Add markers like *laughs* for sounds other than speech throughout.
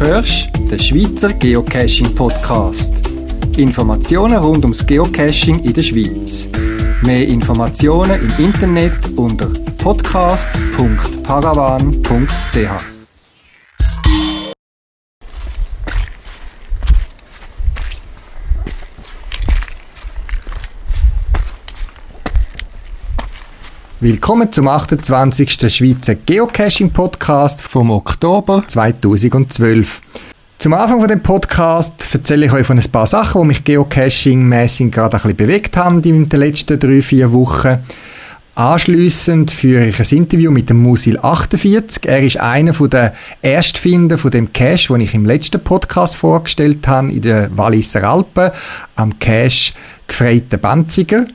hörst den Schweizer Geocaching Podcast. Informationen rund ums Geocaching in der Schweiz. Mehr Informationen im Internet unter podcast.paravan.ch. Willkommen zum 28. Schweizer Geocaching Podcast vom Oktober 2012. Zum Anfang von dem Podcast erzähle ich euch von ein paar Sachen, die mich Geocaching-mäßig gerade ein bisschen bewegt haben in den letzten drei, vier Wochen. Anschliessend führe ich ein Interview mit dem Musil 48. Er ist einer der Erstfinder von dem Cache, den ich im letzten Podcast vorgestellt habe, in den Walliser Alpen, am Cache Gefreite Banziger.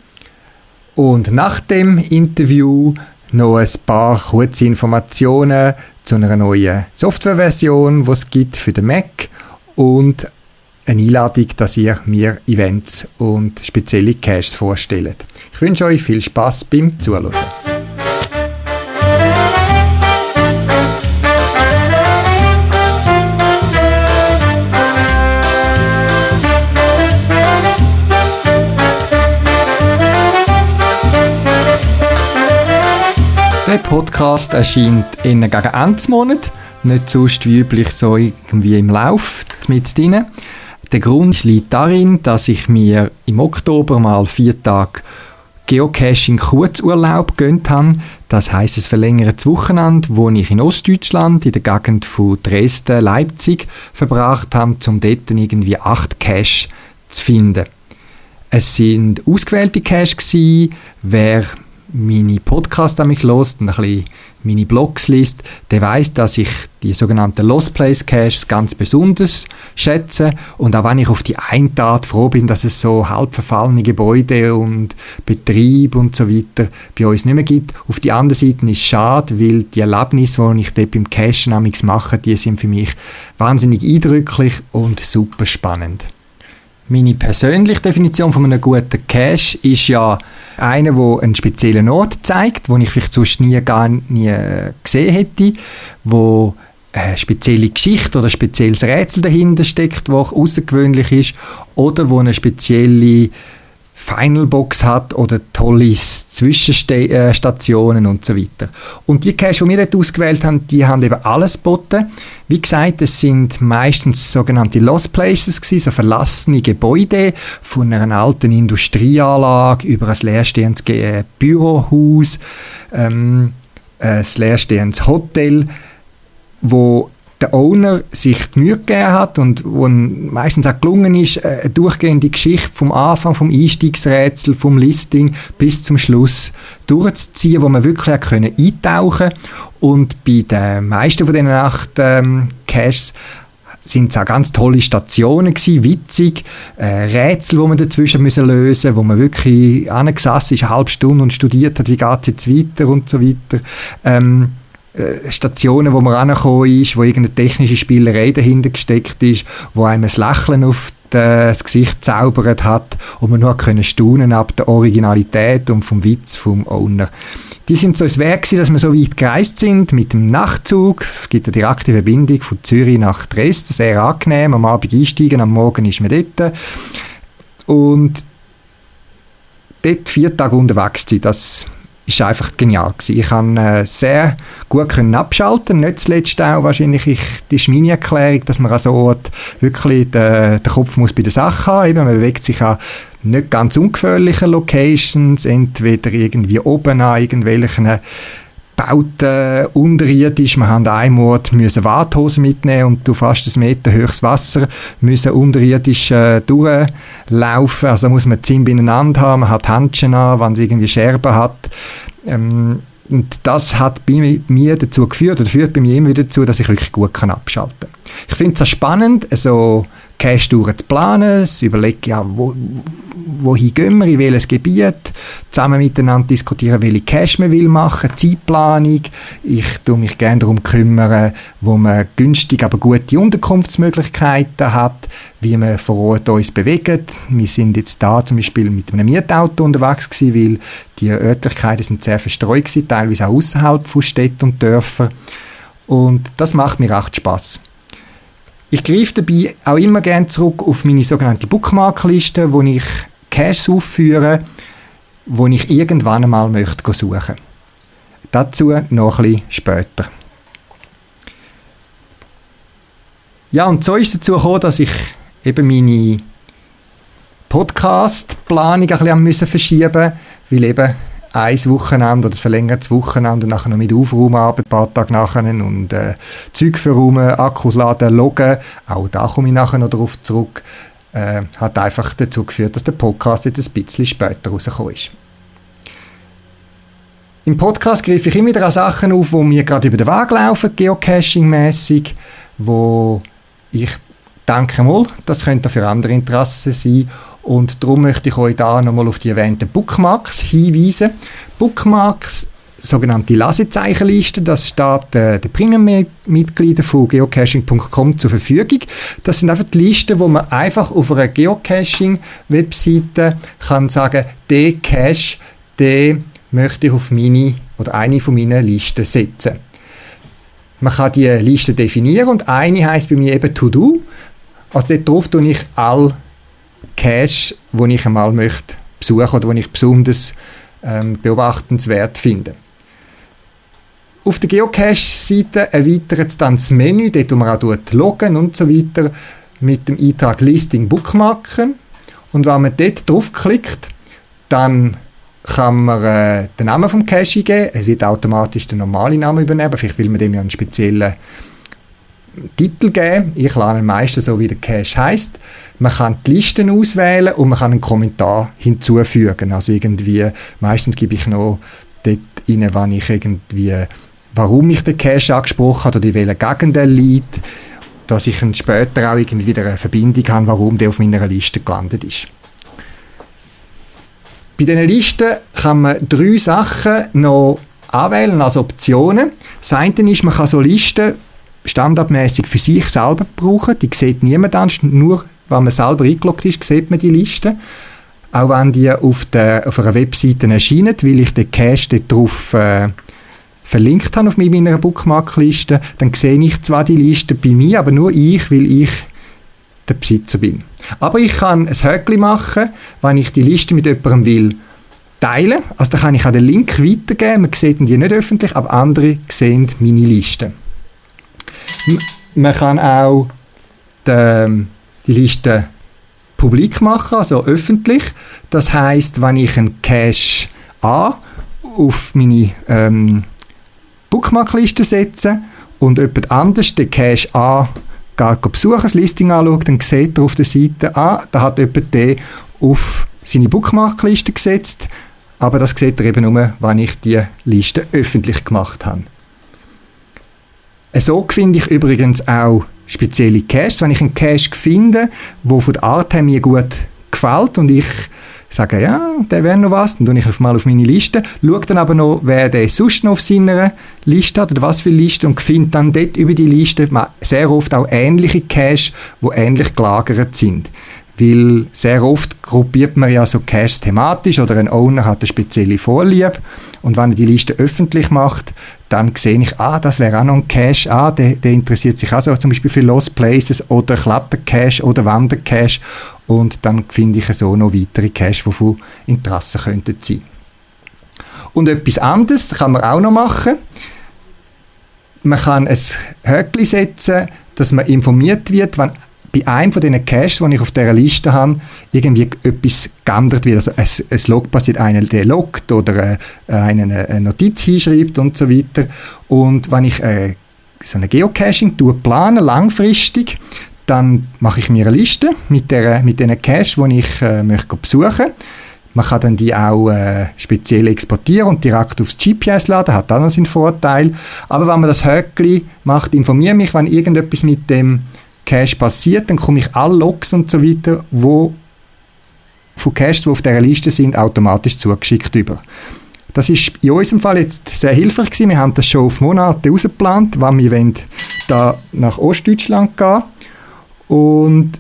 Und nach dem Interview noch ein paar kurze Informationen zu einer neuen Softwareversion, die es gibt für den Mac und eine Einladung, dass ihr mir Events und spezielle Caches vorstellt. Ich wünsche euch viel Spaß beim Zuhören. Podcast erscheint in gegen Ende Monat, nicht sonst wie üblich so irgendwie im Lauf mit drin. Der Grund liegt darin, dass ich mir im Oktober mal vier Tage Geocaching Kurzurlaub gönnt habe. Das heißt, es verlängertes Wochenende, wo ich in Ostdeutschland in der Gegend von Dresden, Leipzig verbracht habe, um dort irgendwie acht Cache zu finden. Es sind ausgewählte Cache gewesen. Wer meine Podcasts an mich lost und ein bisschen meine Blogs liest, der weiß, dass ich die sogenannten Lost Place Caches ganz besonders schätze und auch wenn ich auf die eine Art froh bin, dass es so halb verfallene Gebäude und Betrieb und so weiter bei uns nicht mehr gibt. Auf die andere Seite ist es schade, weil die Erlebnisse, die ich dort beim Cachen mache, die sind für mich wahnsinnig eindrücklich und super spannend. Meine persönliche Definition von einem guten Cache ist ja einer, der einen speziellen Ort zeigt, den ich vielleicht sonst nie gar nie gesehen hätte, wo eine spezielle Geschichte oder ein spezielles Rätsel dahinter steckt, das außergewöhnlich ist, oder wo eine spezielle Finalbox hat oder tolle Zwischenstationen und so weiter. Und die Caches, die wir dort ausgewählt haben, die haben eben alles geboten. Wie gesagt, es sind meistens sogenannte Lost Places gewesen, so verlassene Gebäude von einer alten Industrieanlage über ein leerstehendes äh, Bürohaus, ähm, ein leerstehendes Hotel, wo der Owner sich die Mühe gegeben hat und wo meistens auch gelungen ist, äh, eine durchgehende Geschichte vom Anfang, vom Einstiegsrätsel, vom Listing bis zum Schluss durchzuziehen, wo man wirklich können eintauchen und bei den meisten von diesen acht ähm, Caches sind es auch ganz tolle Stationen gewesen, witzig, äh, Rätsel, wo man dazwischen müssen lösen, wo man wirklich angesessen ist, eine halbe Stunde und studiert hat, wie geht es jetzt weiter und so weiter. Ähm, äh, Stationen, wo man rangekommen ist, wo irgendeine technische Spielerei dahinter gesteckt ist, wo einem ein Lächeln auf das Gesicht zaubert hat und man nur können staunen ab der Originalität und vom Witz vom Owner. Die sind so es Werk dass wir so weit gereist sind mit dem Nachtzug. Es gibt eine direkte Verbindung von Zürich nach Dresden, sehr angenehm. Am Abend einsteigen, am Morgen ist man dort. Und dort vier Tage unterwegs sein, das ist einfach genial gewesen. Ich kann äh, sehr gut können abschalten, nicht zuletzt auch wahrscheinlich ich, die ist meine Erklärung, dass man an so Ort wirklich den, den Kopf muss bei der Sache haben, Eben, man bewegt sich an nicht ganz ungefährlichen Locations, entweder irgendwie oben an irgendwelchen Bauten unterirdisch. Wir haben Ort müssen Warthosen mitnehmen und du fast ein Meter höchstes Wasser müssen unterirdisch äh, durchlaufen. Also muss man Zinn beieinander haben, man hat Handschuhe an, wenn es irgendwie Scherben hat. Ähm, und das hat bei mir dazu geführt, oder führt bei mir immer wieder dazu, dass ich wirklich gut kann abschalten kann. Ich finde es spannend, so Cache-Touren zu planen, zu überlegen, ja, wo, wohin gehen wir, in welches Gebiet, zusammen miteinander diskutieren, welche Cache man will machen, Zeitplanung. Ich tue mich gerne darum kümmern, wo man günstig, aber gute Unterkunftsmöglichkeiten hat, wie wir vor Ort uns bewegen. Wir sind jetzt da zum Beispiel mit einem Mietauto unterwegs gewesen, weil die Örtlichkeiten sind sehr verstreut gewesen, teilweise auch außerhalb von Städten und Dörfern. Und das macht mir echt Spaß. Ich greife dabei auch immer gerne zurück auf meine sogenannte Bookmarkliste, wo ich Caches aufführe, wo ich irgendwann einmal möchte suchen. Dazu noch ein bisschen später. Ja, und so ist es dazu gekommen, dass ich eben meine Podcast-Planung ein bisschen verschieben weil eben ein Wochenende oder ein verlängertes Wochenende und nachher noch mit Aufräumen ein paar Tage nachher und äh, Zeug verräumen, Akkus laden, loggen, auch da komme ich nachher noch darauf zurück, äh, hat einfach dazu geführt, dass der Podcast jetzt ein bisschen später rausgekommen ist. Im Podcast greife ich immer wieder an Sachen auf, die mir gerade über den Weg laufen, geocaching-mässig, wo ich denke mal, das könnte für andere Interessen sein und darum möchte ich euch da nochmal auf die erwähnten Bookmarks hinweisen. Bookmarks, sogenannte Lasezeichenliste, das steht äh, den Premium-Mitgliedern von geocaching.com zur Verfügung. Das sind einfach die Listen, wo man einfach auf einer Geocaching-Webseite kann sagen, der Cache, den möchte ich auf meine oder eine von meinen Listen setzen. Man kann die Liste definieren und eine heißt bei mir eben To Do. Also dort drauf tue ich all Cache, wo ich einmal möchte besuchen oder wo ich besonders ähm, beobachtenswert finde. Auf der Geocache-Seite erweitert es dann das Menü, dort wo man auch loggen und so weiter, mit dem Eintrag Listing Bookmarken. Und wenn man dort draufklickt, dann kann man äh, den Namen vom Cache eingeben. Es wird automatisch den normalen Namen übernehmen. Vielleicht will man dem ja einen speziellen Titel geben. Ich lerne meistens so, wie der Cache heißt. Man kann die Listen auswählen und man kann einen Kommentar hinzufügen. Also irgendwie, meistens gebe ich noch dort rein, wann ich irgendwie, warum ich den Cache angesprochen habe oder in welcher Gegend er liegt, dass ich später auch irgendwie wieder eine Verbindung habe, warum der auf meiner Liste gelandet ist. Bei diesen Listen kann man drei Sachen noch anwählen als Optionen. Das eine ist, man kann so Listen standardmäßig für sich selber brauchen. Die sieht niemand anders, nur wenn man selber eingeloggt ist, sieht man die Liste. Auch wenn die auf, der, auf einer Webseite erscheinen, weil ich den Cache dort drauf äh, verlinkt habe auf meiner Bookmarkliste, dann sehe ich zwar die Liste bei mir, aber nur ich, weil ich der Besitzer bin. Aber ich kann ein Häkchen machen, wenn ich die Liste mit jemandem will teilen. Also da kann ich auch den Link weitergeben. Man sieht die nicht öffentlich, aber andere sehen meine Liste. Man kann auch die, die Liste publik machen, also öffentlich. Das heißt, wenn ich einen Cache A auf meine ähm, Bookmarkliste setze und jemand anders den Cache A geht besuchen, das Listing anschaut, dann sieht er auf der Seite, ah, da hat jemand den auf seine Bookmarkliste gesetzt, aber das sieht er eben nur, wenn ich die Liste öffentlich gemacht habe. So finde ich übrigens auch spezielle Caches. Wenn ich einen Cache finde, der von der Art her mir gut gefällt und ich sage, ja, der wäre noch was, dann tue ich mal auf meine Liste, schaue dann aber noch, wer der sonst noch auf seiner Liste hat oder was für Liste und finde dann dort über die Liste sehr oft auch ähnliche Caches, die ähnlich gelagert sind. Weil sehr oft gruppiert man ja so Caches thematisch oder ein Owner hat eine spezielle Vorliebe und wenn er die Liste öffentlich macht, dann sehe ich, ah, das wäre auch noch ein Cache, ah, der, der interessiert sich auch so zum Beispiel für Lost Places oder Klettercache oder Wandercache und dann finde ich so noch weitere Cache, die von Interesse könnten sein. Und etwas anderes kann man auch noch machen. Man kann ein Höckli setzen, dass man informiert wird, wenn bei einem von diesen Caches, die ich auf dieser Liste habe, irgendwie etwas geändert wird. Also es, es Log passiert, einer der loggt oder äh, eine, eine Notiz hinschreibt und so weiter. Und wenn ich äh, so eine Geocaching tue, plane langfristig, dann mache ich mir eine Liste mit, der, mit den Caches, die ich äh, möchte besuchen man kann dann die auch äh, speziell exportieren und direkt aufs GPS laden, hat auch noch seinen Vorteil. Aber wenn man das Höckli macht, informiere mich, wenn irgendetwas mit dem Cache passiert, dann komme ich alle Logs und so weiter, wo von Caches, die auf dieser Liste sind, automatisch zugeschickt über. Das ist in unserem Fall jetzt sehr hilfreich gewesen. Wir haben das schon auf Monate ausgeplant, wann wir wollen, da nach Ostdeutschland gehen und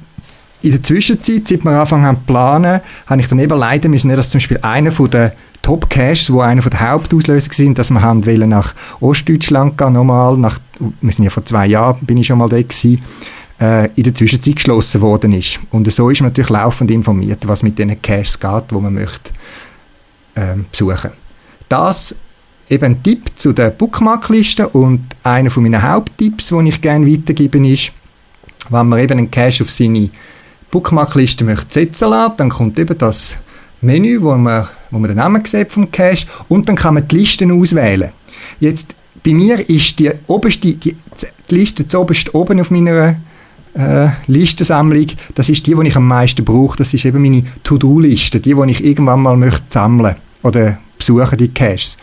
in der Zwischenzeit, seit wir angefangen haben zu planen, habe ich dann eben leiden müssen, dass zum Beispiel einer von den Top Caches, wo einer der Hauptauslöser sind, dass wir haben wollen nach Ostdeutschland gehen, nochmal, nach, wir sind ja vor zwei Jahren, bin ich schon mal da gewesen, äh, in der Zwischenzeit geschlossen worden ist. Und so ist man natürlich laufend informiert, was mit diesen Caches geht, wo man möchte ähm, besuchen. Das eben ein Tipp zu der Bookmarkliste und einer von meinen Haupttipps, den ich gerne weitergeben ist, wenn man eben einen Cache auf seine Bookmarkliste möchte setzen lassen, dann kommt eben das Menü, wo man, wo man den Namen sieht vom Cache und dann kann man die Listen auswählen. Jetzt bei mir ist die oberste, die, die Liste zuoberst oben auf meiner äh, Listensammlung, das ist die, die ich am meisten brauche. Das ist eben meine To-Do-Liste, die, die ich irgendwann mal möchte sammeln oder besuchen, die Caches.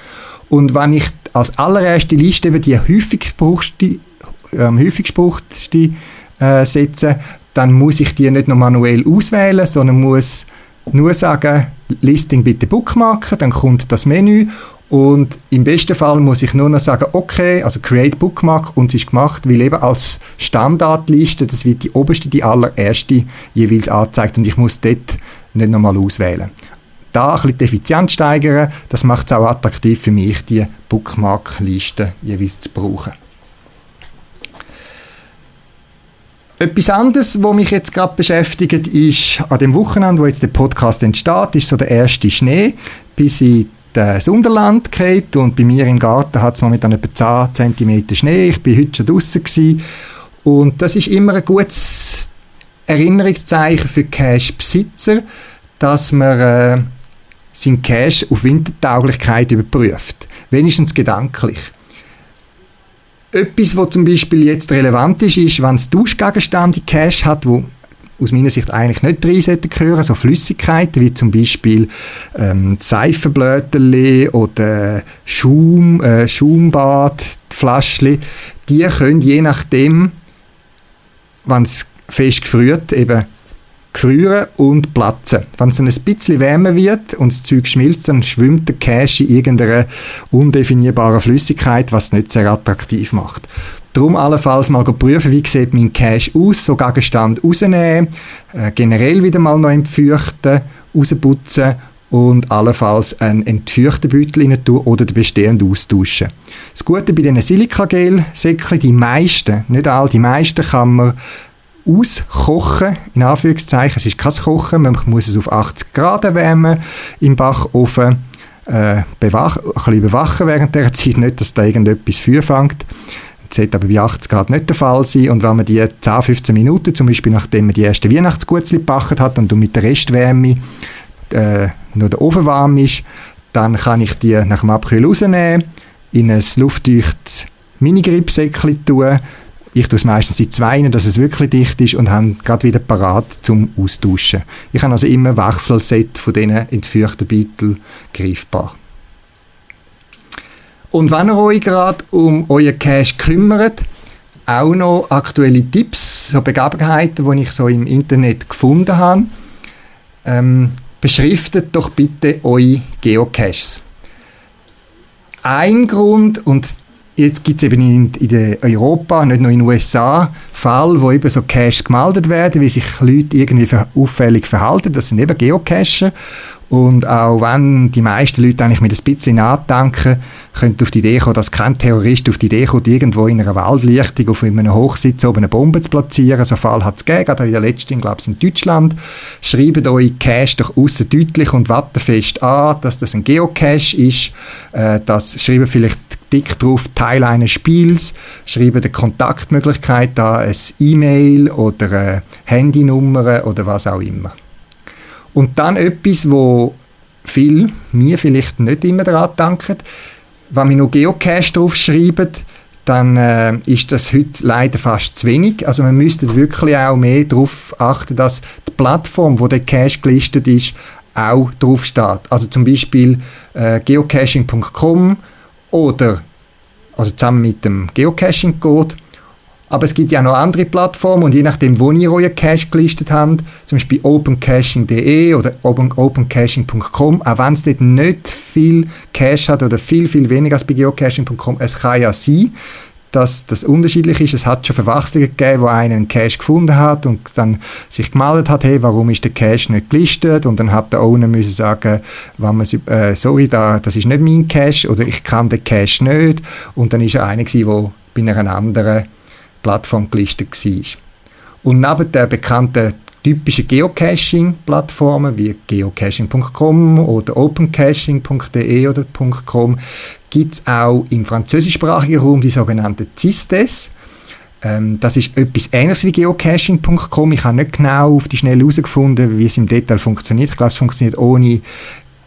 Und wenn ich als allererste Liste eben die häufig gebrauchte, ähm, häufig gebrauchteste äh, setze, dann muss ich die nicht noch manuell auswählen, sondern muss nur sagen, Listing bitte bookmarken, dann kommt das Menü und im besten Fall muss ich nur noch sagen, okay, also Create Bookmark und es ist gemacht, weil eben als Standardliste, das wird die oberste, die allererste jeweils angezeigt und ich muss dort nicht nochmal auswählen. Da ein bisschen die Effizienz steigern, das macht es auch attraktiv für mich, die Bookmark-Liste jeweils zu brauchen. Etwas anderes, was mich jetzt gerade beschäftigt, ist an dem Wochenende, wo jetzt der Podcast entsteht, ist so der erste Schnee, bis ich das Unterland geht und bei mir im Garten hat es momentan etwa 10 cm Schnee. Ich bin heute schon draußen und das ist immer ein gutes Erinnerungszeichen für Cash-Besitzer, dass man äh, seinen Cash auf Wintertauglichkeit überprüft. Wenigstens gedanklich. Etwas, was zum Beispiel jetzt relevant ist, ist, wenn es Duschgegenstände Cash hat, wo aus meiner Sicht eigentlich nicht rein sollten gehören, so Flüssigkeiten wie zum Beispiel ähm, Seifenblöterli oder Schaum, äh, Schaumbad, Flaschli, die können je nachdem, wenn es fest gefriert, eben gefrieren und platzen. Wenn es dann ein bisschen wärmer wird und das Zeug schmilzt, dann schwimmt der Cache in irgendeiner undefinierbaren Flüssigkeit, was es nicht sehr attraktiv macht. Darum allenfalls mal prüfen, wie sieht mein Cache aus, so Gegenstand rausnehmen, äh, generell wieder mal noch entfeuchten, rausputzen und allenfalls einen entfeuchten Beutel rein tun oder den bestehenden austauschen. Das Gute bei diesen Silikagel-Säckchen, die meisten, nicht alle, die meisten kann man auskochen, in Anführungszeichen. Es ist kein Kochen, man muss es auf 80 Grad erwärmen im Backofen, äh, bewach, ein bisschen bewachen während der *laughs* Zeit, nicht, dass da irgendetwas Feuer fängt. Das sollte aber bei 80 Grad nicht der Fall sein. Und wenn man die 10, 15 Minuten, zum Beispiel nachdem man die erste Weihnachtsgutzli gebacken hat und mit der Restwärme äh, noch der Ofen warm ist, dann kann ich die nach dem Abkühlen rausnehmen, in ein luftdichtes Mini-Gripsäckchen tun. Ich tue es meistens in zwei, dass es wirklich dicht ist und habe gerade wieder parat zum Austauschen. Ich habe also immer Wechselset von diesen entführten Beuteln greifbar. Und wenn ihr euch gerade um euer Cash kümmert, auch noch aktuelle Tipps, so Begebenheiten, die ich so im Internet gefunden habe. Ähm, beschriftet doch bitte eure Geocaches. Ein Grund, und jetzt gibt es eben in, in Europa, nicht nur in den USA, Fall, wo eben so Caches gemeldet werden, wie sich Leute irgendwie auffällig verhalten. Das sind eben Geocacher. Und auch wenn die meisten Leute eigentlich mit ein bisschen nachdenken, könnte auf die Idee kommen, dass kein Terrorist auf die Idee kommt, irgendwo in einer Waldlichtung auf einem Hochsitz oben eine Bombe zu platzieren. So einen Fall hat es gegeben, gerade in der letzten, glaube ich, in Deutschland. Schreibt euch Cache doch aussen deutlich und wattenfest an, dass das ein Geocache ist. Äh, das schreiben vielleicht dick drauf Teil eines Spiels, schreiben die Kontaktmöglichkeit an, ein E-Mail oder eine Handynummer oder was auch immer. Und dann etwas, wo viel mir vielleicht nicht immer daran danken, wenn wir noch Geocache draufschreiben, dann äh, ist das heute leider fast zu wenig. Also man müsste wirklich auch mehr darauf achten, dass die Plattform, wo der Cache gelistet ist, auch drauf steht. Also zum Beispiel äh, geocaching.com oder also zusammen mit dem Geocaching-Code aber es gibt ja noch andere Plattformen und je nachdem, wo ihr euer Cache gelistet habt, zum Beispiel opencaching.de oder opencaching.com, auch wenn es dort nicht viel Cache hat oder viel, viel weniger als bei geocaching.com, es kann ja sein, dass das unterschiedlich ist. Es hat schon Verwechslungen gegeben, wo einer einen Cache gefunden hat und dann sich gemeldet hat, hey, warum ist der Cache nicht gelistet? Und dann hat der Owner müssen sagen, wenn man, äh, sorry, da, das ist nicht mein Cache oder ich kann den Cache nicht. Und dann ist er einer gewesen, der bei einer anderen Plattform gelistet war. Und neben der bekannten typischen Geocaching-Plattformen wie geocaching.com oder opencaching.de oder .com gibt es auch im französischsprachigen Raum die sogenannten CISTES. Ähm, das ist etwas ähnliches wie geocaching.com. Ich habe nicht genau auf die Schnelle herausgefunden, wie es im Detail funktioniert. Ich glaube, es funktioniert ohne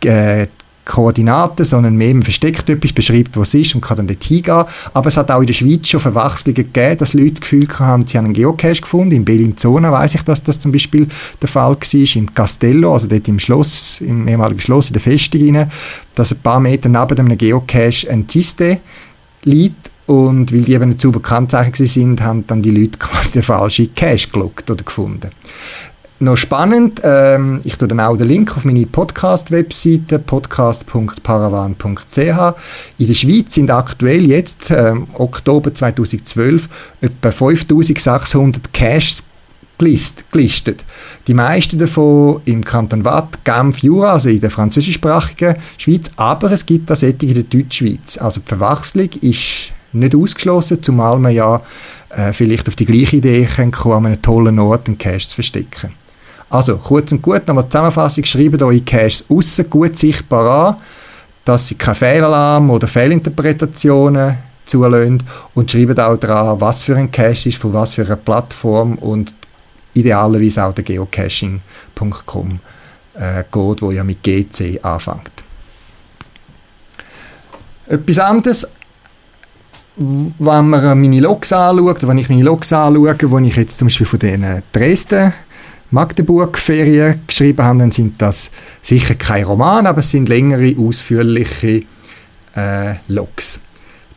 äh, Koordinaten, sondern mehr versteckt etwas, beschreibt, was es ist und kann dann dort hingehen. Aber es hat auch in der Schweiz schon Verwechslungen gegeben, dass Leute das Gefühl haben, sie haben einen Geocache gefunden. In Bellinzona weiß ich, dass das zum Beispiel der Fall war. In Castello, also dort im Schloss, im ehemaligen Schloss in der Festung rein, dass ein paar Meter neben einem Geocache ein Ziste liegt und weil die eben nicht sauber gekennzeichnet sind, haben dann die Leute *laughs* quasi den falschen Cache gelockt oder gefunden noch spannend, ähm, ich tue dann auch den Link auf meine Podcast-Webseite podcast.paravan.ch. In der Schweiz sind aktuell jetzt, ähm, Oktober 2012, etwa 5600 Caches gelistet. Die meisten davon im Kanton Watt, Genf, Jura, also in der französischsprachigen Schweiz, aber es gibt auch solche in der Deutschschweiz. Also die Verwechslung ist nicht ausgeschlossen, zumal man ja äh, vielleicht auf die gleiche Idee kommt, an einem tollen Ort einen Cache zu verstecken. Also, kurz und gut, nochmal Zusammenfassung, schreibt eure Caches aussen gut sichtbar an, dass sie keine Fehlalarm oder Fehlinterpretationen zulassen und schreibt auch daran, was für ein Cache ist, von was für einer Plattform und idealerweise auch der geocaching.com äh, geht, wo ja mit GC anfängt. Etwas anderes, wenn man meine Logs anschaut, wenn ich meine Logs anschaue, wo ich jetzt zum Beispiel von den Dresden Magdeburg-Ferien geschrieben haben, dann sind das sicher kein Roman, aber es sind längere, ausführliche äh, Logs.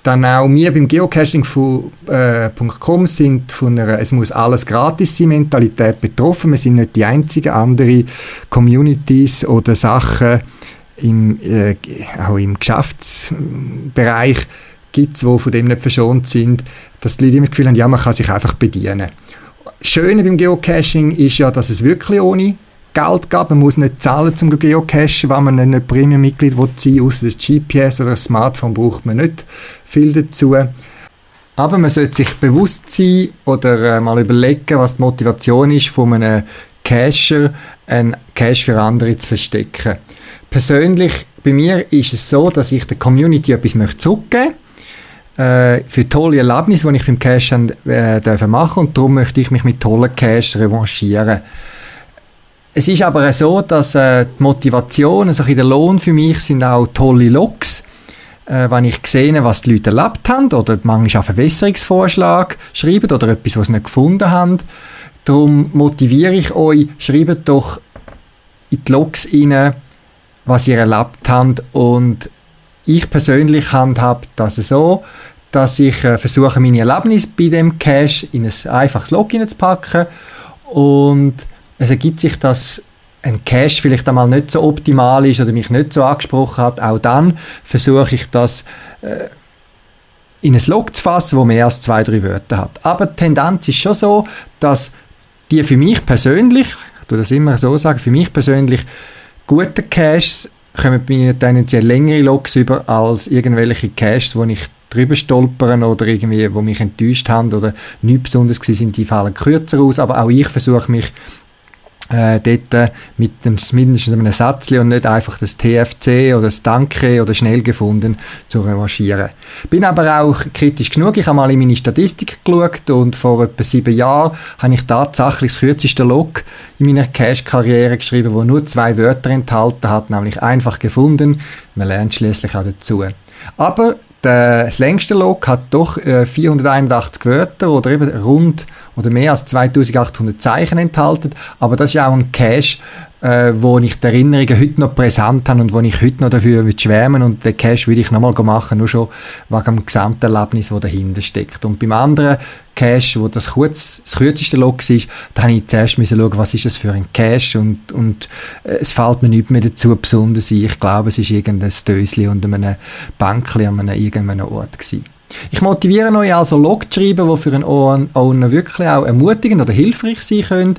Dann auch wir beim Geocaching.com äh, sind von einer «Es muss alles gratis sein» Mentalität betroffen. Wir sind nicht die einzigen. Andere Communities oder Sachen im, äh, auch im Geschäftsbereich gibt es, die von dem nicht verschont sind, dass die Leute immer das Gefühl haben, ja, man kann sich einfach bedienen. Schöne beim Geocaching ist ja, dass es wirklich ohne Geld geht. Man muss nicht zahlen zum Geocachen, wenn man nicht Premium-Mitglied sein außer das GPS oder das Smartphone braucht man nicht viel dazu. Aber man sollte sich bewusst sein oder äh, mal überlegen, was die Motivation ist von einem Cacher, einen Cache für andere zu verstecken. Persönlich, bei mir ist es so, dass ich der Community etwas zurückgeben möchte äh, für tolle Erlebnisse, die ich beim Cash äh, dürfen machen und darum möchte ich mich mit tollen Cash revanchieren. Es ist aber so, dass äh, die Motivation, also der Lohn für mich sind auch tolle Logs, äh, wenn ich sehe, was die Leute erlebt haben oder manchmal auch Verbesserungsvorschlag schreiben oder etwas, was sie nicht gefunden haben. Darum motiviere ich euch, schreibt doch in die Logs rein, was ihr erlebt habt und ich persönlich handhabe das so, dass ich äh, versuche, meine Erlebnisse bei dem Cache in ein einfaches Login zu packen und es ergibt sich, dass ein Cache vielleicht einmal nicht so optimal ist oder mich nicht so angesprochen hat, auch dann versuche ich das äh, in ein Log zu fassen, wo mehr als zwei, drei Wörter hat. Aber die Tendenz ist schon so, dass die für mich persönlich, ich tue das immer so sagen, für mich persönlich gute Caches kommen mir tendenziell längere Logs über als irgendwelche Caches, wo ich drüber stolpern oder irgendwie, wo mich enttäuscht haben oder nichts besonders sind, die fallen kürzer aus, aber auch ich versuche mich äh, dort äh, mit dem, mindestens einem Sätzchen und nicht einfach das TFC oder das Danke oder schnell gefunden zu revanchieren. Bin aber auch kritisch genug. Ich habe mal in meine Statistik geschaut und vor etwa sieben Jahren habe ich tatsächlich das kürzeste Log in meiner Cache-Karriere geschrieben, wo nur zwei Wörter enthalten hat, nämlich einfach gefunden. Man lernt schließlich auch dazu. Aber das längste Log hat doch äh, 481 Wörter oder eben rund oder mehr als 2800 Zeichen enthalten, aber das ist auch ein Cache, äh, wo ich die Erinnerungen heute noch präsent habe und wo ich heute noch dafür schwärmen und den Cache würde ich nochmal machen, nur schon wegen dem Gesamterlebnis, das dahinter steckt. Und beim anderen Cache, wo das, kurz, das kürzeste Log ist, da habe ich zuerst schauen, was ist das für ein Cache und, und äh, es fällt mir nicht mehr dazu besonders ein. Ich glaube, es ist irgendein Dösli unter einem Bänkli an einem irgendeinem Ort gewesen. Ich motiviere euch also Log zu schreiben, die für einen Owner wirklich auch ermutigend oder hilfreich sein können.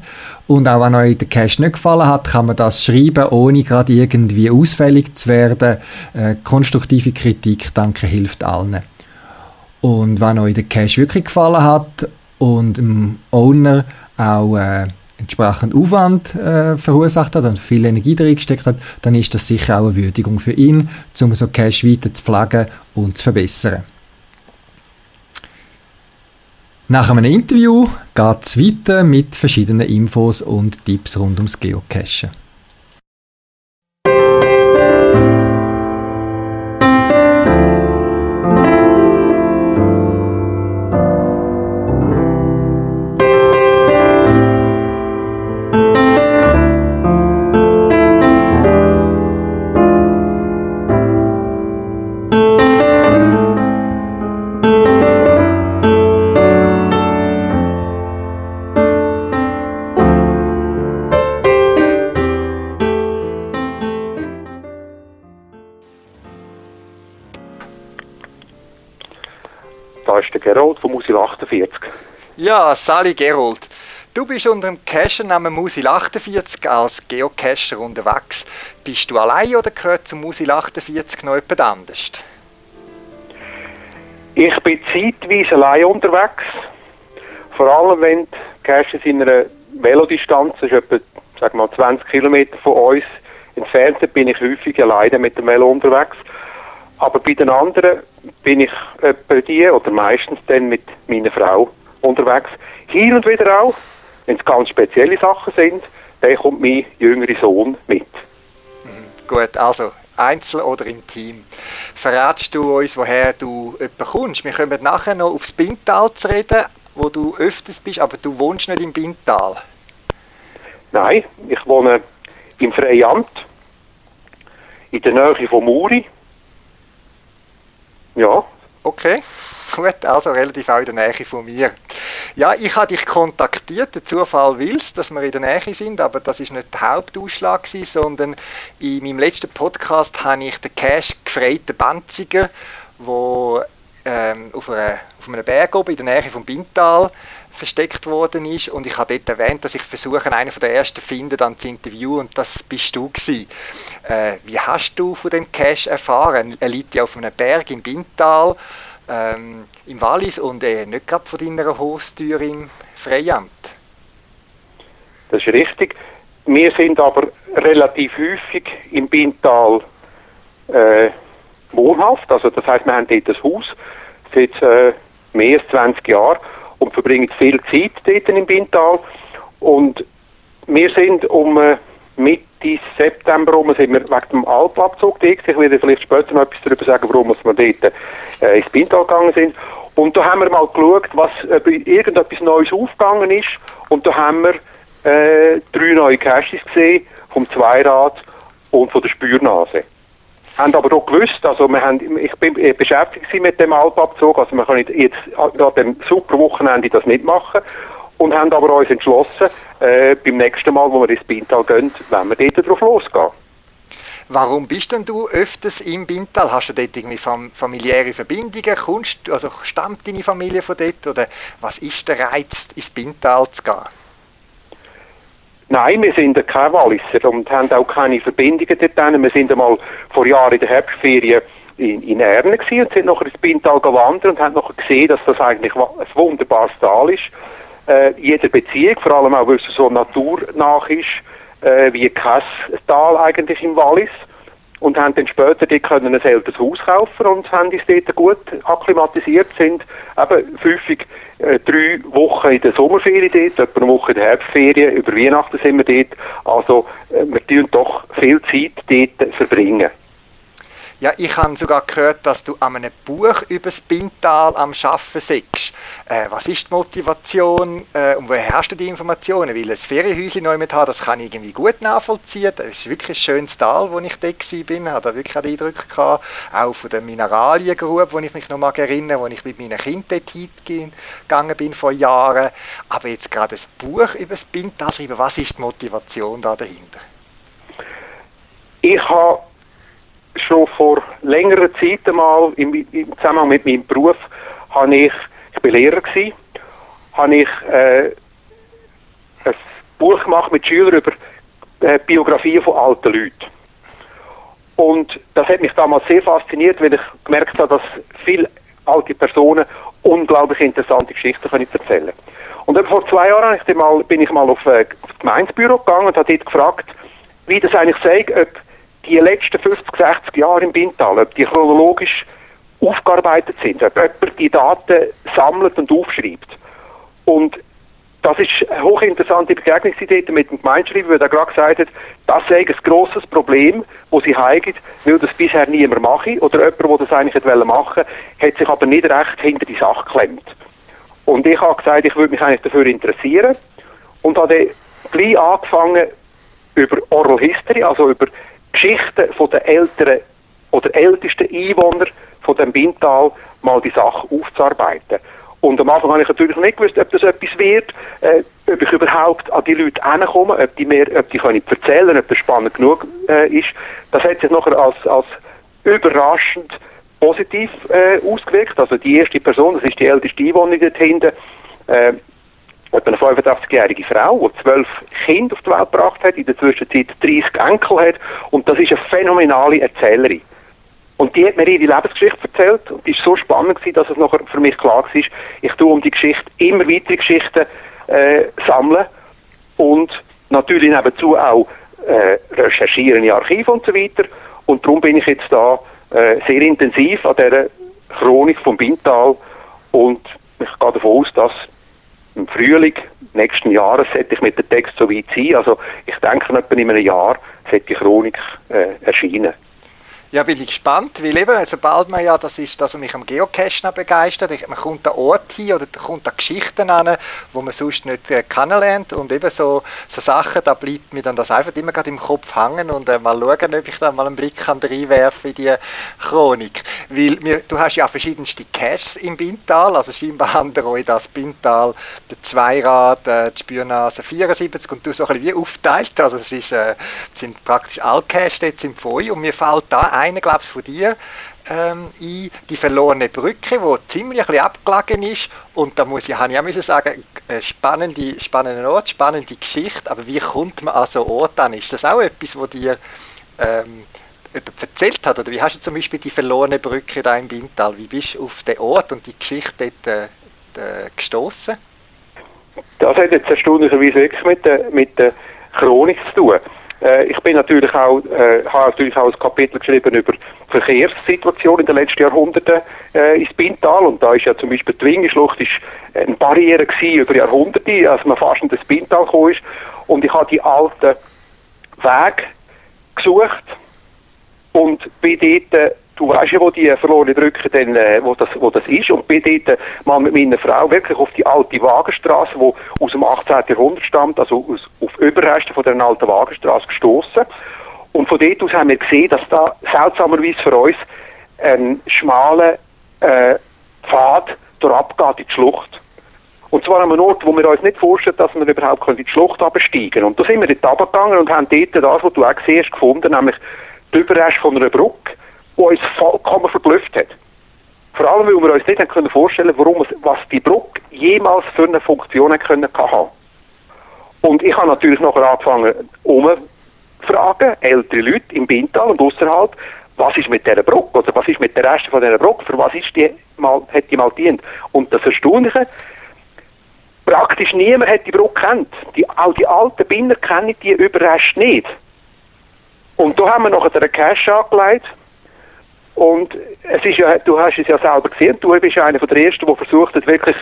Und auch wenn euch der Cache nicht gefallen hat, kann man das schreiben, ohne gerade irgendwie ausfällig zu werden. Äh, konstruktive Kritik, danke, hilft allen. Und wenn euch der Cache wirklich gefallen hat und dem Owner auch äh, entsprechend Aufwand äh, verursacht hat und viel Energie drin gesteckt hat, dann ist das sicher auch eine Würdigung für ihn, um so Cash weiter zu pflegen und zu verbessern. Nach einem Interview geht es weiter mit verschiedenen Infos und Tipps rund ums Geocachen. Ja, Sally Gerold. Du bist unter dem Cacher-Namen Musil48 als Geocacher unterwegs. Bist du allein oder gehört zum Musil48 noch jemand anders? Ich bin zeitweise allein unterwegs. Vor allem, wenn die Caches in einer Velodistanz, das ist etwa sag mal, 20 Kilometer von uns entfernt sind, bin ich häufig alleine mit dem Velo unterwegs. Aber bei den anderen bin ich etwa die oder meistens dann mit meiner Frau unterwegs. Hin und wieder auch, wenn es ganz spezielle Sachen sind, dann kommt mein jüngerer Sohn mit. Gut, also einzeln oder im Team. Verrätst du uns, woher du jemanden kommst? Wir kommen nachher noch aufs Bintal zu reden, wo du öfters bist, aber du wohnst nicht im Bintal. Nein, ich wohne im Freiamt, in der Nähe von Muri. Ja. Okay. *laughs* Gut, also relativ auch in der Nähe von mir. Ja, ich habe dich kontaktiert, der Zufall will es, dass wir in der Nähe sind, aber das ist nicht der Hauptausschlag gewesen, sondern in meinem letzten Podcast habe ich den Cash gefreiten Banziger, wo ähm, auf, einer, auf einem Berg oben in der Nähe vom Bintal versteckt worden ist und ich habe dort erwähnt, dass ich versuche, einen von der ersten finden, dann zu interviewen und das bist du gewesen. Äh, wie hast du von dem Cash erfahren? Er liegt ja auf einem Berg im Bintal ähm, im Wallis und äh, nicht gerade von deiner Haustür im Freiamt. Das ist richtig. Wir sind aber relativ häufig im Bintal äh, wohnhaft. Also das heißt, wir haben dort ein Haus seit äh, mehr als 20 Jahren und verbringen viel Zeit dort im Bintal. Und wir sind um äh, Mitte September rum sind wir wegen dem Alpabzug tätig. Ich werde vielleicht später noch etwas darüber sagen, warum wir dort äh, ins Pintal gegangen sind. Und da haben wir mal geschaut, was ob irgendetwas Neues aufgegangen ist. Und da haben wir äh, drei neue Caches gesehen, vom Zweirad und von der Spürnase. Haben aber auch gewusst, also wir haben, ich bin beschäftigt mit dem Alpabzug, also wir können jetzt an dem super Wochenende das nicht machen und haben aber uns entschlossen, äh, beim nächsten Mal, wo wir ins Bintal gehen, wenn wir dort drauf losgehen. Warum bist denn du öfters im Bintal? Hast du dort irgendwie fam familiäre Verbindungen? Kommst, also stammt deine Familie von dort? Oder was ist der Reiz, ins Bintal zu gehen? Nein, wir sind keine Walliser und haben auch keine Verbindungen dort. Wir sind einmal vor Jahren in der Herbstferien in, in Erne gewesen und sind nachher ins Bintal gewandert und haben nachher gesehen, dass das eigentlich ein wunderbares Tal ist äh, jeder Beziehung, vor allem auch, weil es so naturnah ist, äh, wie Tal eigentlich im Wallis. Und haben dann später die können ein älteres Haus kaufen und haben uns dort gut akklimatisiert, sind eben häufig äh, drei Wochen in der Sommerferien dort, etwa eine Woche in der Herbstferien, über Weihnachten sind wir dort. Also äh, wir tun doch viel Zeit dort verbringen. Ja, ich habe sogar gehört, dass du an einem Buch über das Bintal am Arbeiten sitzt. Äh, was ist die Motivation äh, und woher hast du die Informationen? Weil ein Ferienhäuschen neu mit haben, das kann ich irgendwie gut nachvollziehen. Das ist wirklich ein schönes Tal, wo ich da war. Ich hatte wirklich einen Eindruck gehabt. Auch von der Mineraliengrube, wo ich mich noch mal erinnere, wo ich mit meinen Kindern gegangen bin vor Jahren. Aber jetzt gerade ein Buch über das Bintal schreiben, was ist die Motivation da dahinter? Ich habe schon vor längerer Zeit einmal im, im Zusammenhang mit meinem Beruf habe ich, ich bin Lehrer gewesen, habe ich äh, ein Buch gemacht mit Schülern über äh, Biografien von alten Leuten. Und das hat mich damals sehr fasziniert, weil ich gemerkt habe, dass viele alte Personen unglaublich interessante Geschichten können erzählen. Und vor zwei Jahren bin ich mal auf, äh, das Gemeindebüro gegangen und habe dort gefragt, wie das eigentlich sei, ob die letzten 50, 60 Jahre im Bintal, ob die chronologisch aufgearbeitet sind, ob jemand die Daten sammelt und aufschreibt. Und das ist eine hochinteressante Begegnung mit dem Gemeinschreiber, der gerade gesagt hat, das sei ein grosses Problem, das sie haben, weil das bisher niemand mache oder jemand, der das eigentlich machen wollte, hat sich aber nicht recht hinter die Sache geklemmt. Und ich habe gesagt, ich würde mich eigentlich dafür interessieren und habe dann gleich angefangen, über Oral History, also über Geschichten von den älteren oder ältesten Einwohner von dem Bintal mal die Sache aufzuarbeiten. Und am Anfang habe ich natürlich nicht gewusst, ob das etwas wird, äh, ob ich überhaupt an die Leute hinkomme, ob die mir, ob die können erzählen, ob das spannend genug äh, ist. Das hat sich nachher als, als überraschend positiv äh, ausgewirkt. Also die erste Person, das ist die älteste Einwohnerin dort hinten, äh, etwa eine 85-jährige Frau, die zwölf Kinder auf die Welt gebracht hat, in der Zwischenzeit 30 Enkel hat und das ist eine phänomenale Erzählerin. Und die hat mir ihre Lebensgeschichte erzählt und die ist so spannend gewesen, dass es nachher für mich klar war, ich tue um die Geschichte immer weitere Geschichten äh, sammeln und natürlich nebenzu auch äh, recherchieren in Archiven und so weiter. Und darum bin ich jetzt da äh, sehr intensiv an dieser Chronik vom Bintal und ich gehe davon aus, dass im Frühling nächsten Jahres sollte ich mit dem Text so weit sein. Also ich denke, etwa in einem Jahr sollte die Chronik äh, erscheinen. Ja, bin ich gespannt, weil eben, sobald man ja, das ist das, was mich am Geocachen begeistert, man kommt an Ort hin oder kommt an Geschichten an, wo man sonst nicht äh, kennenlernt. Und eben so, so Sachen, da bleibt mir dann das einfach immer gerade im Kopf hängen und äh, mal schauen, ob ich da mal einen Blick kann reinwerfen in die Chronik. Weil wir, du hast ja verschiedenste Caches im Bintal, also scheinbar haben euch das Bintal, der Zweirad, äh, die Spürnase 74 und du so ein bisschen wie aufteilt, also es ist, äh, sind praktisch alle Caches jetzt im Feuer und mir fällt da einer, glaube ich, von dir ähm, ein, die verlorene Brücke, die ziemlich ein ist. Und da muss ich, ich auch sagen, spannende, spannender Ort, spannende Geschichte. Aber wie kommt man an so einen Ort an? Ist das auch etwas, wo dir ähm, erzählt hat? Oder wie hast du zum Beispiel die verlorene Brücke da im Bintal? Wie bist du auf den Ort und die Geschichte dort äh, gestoßen? Das hat jetzt erstaunlicherweise wirklich mit der, mit der Chronik zu tun. Äh, ich bin natürlich auch, äh, habe natürlich auch ein Kapitel geschrieben über die Verkehrssituation in den letzten Jahrhunderten äh, ins Bintal. Und da ist ja zum Beispiel die Wingenschlucht ist eine Barriere gewesen über Jahrhunderte, als man fast in das Bintal gekommen ist. Und ich habe die alten Wege gesucht und bin dort du weißt ja, wo die verlorene Brücke denn, äh, wo, das, wo das ist. Und bin dort mal mit meiner Frau wirklich auf die alte Wagenstraße, die aus dem 18. Jahrhundert stammt, also aus, auf Überreste von der alten Wagenstraße gestoßen. Und von dort aus haben wir gesehen, dass da seltsamerweise für uns ein schmaler äh, Pfad durchabgeht in die Schlucht. Und zwar an einem Ort, wo wir uns nicht vorstellen, dass wir überhaupt in die Schlucht absteigen. Und da sind wir dort runtergegangen und haben dort das, was du auch siehst, gefunden, nämlich die Überreste von einer Brücke die uns vollkommen verblüfft hat. Vor allem, weil wir uns nicht können vorstellen warum was die Brücke jemals für eine Funktion können haben. Und ich habe natürlich nachher angefangen, umfragen, ältere Leute im Bintal und außerhalb, was ist mit dieser Brücke oder was ist mit der Reste von dieser Brücke, für was ist die mal, hat die mal dient. Und das Erstaunliche, praktisch niemand hat die Brücke kennt. Die, all die alten Binder kennen die Überreste nicht. Und da haben wir nachher einen Cache angelegt, und es ist ja, du hast es ja selber gesehen, du bist ja einer der Ersten, der versucht hat, wirklich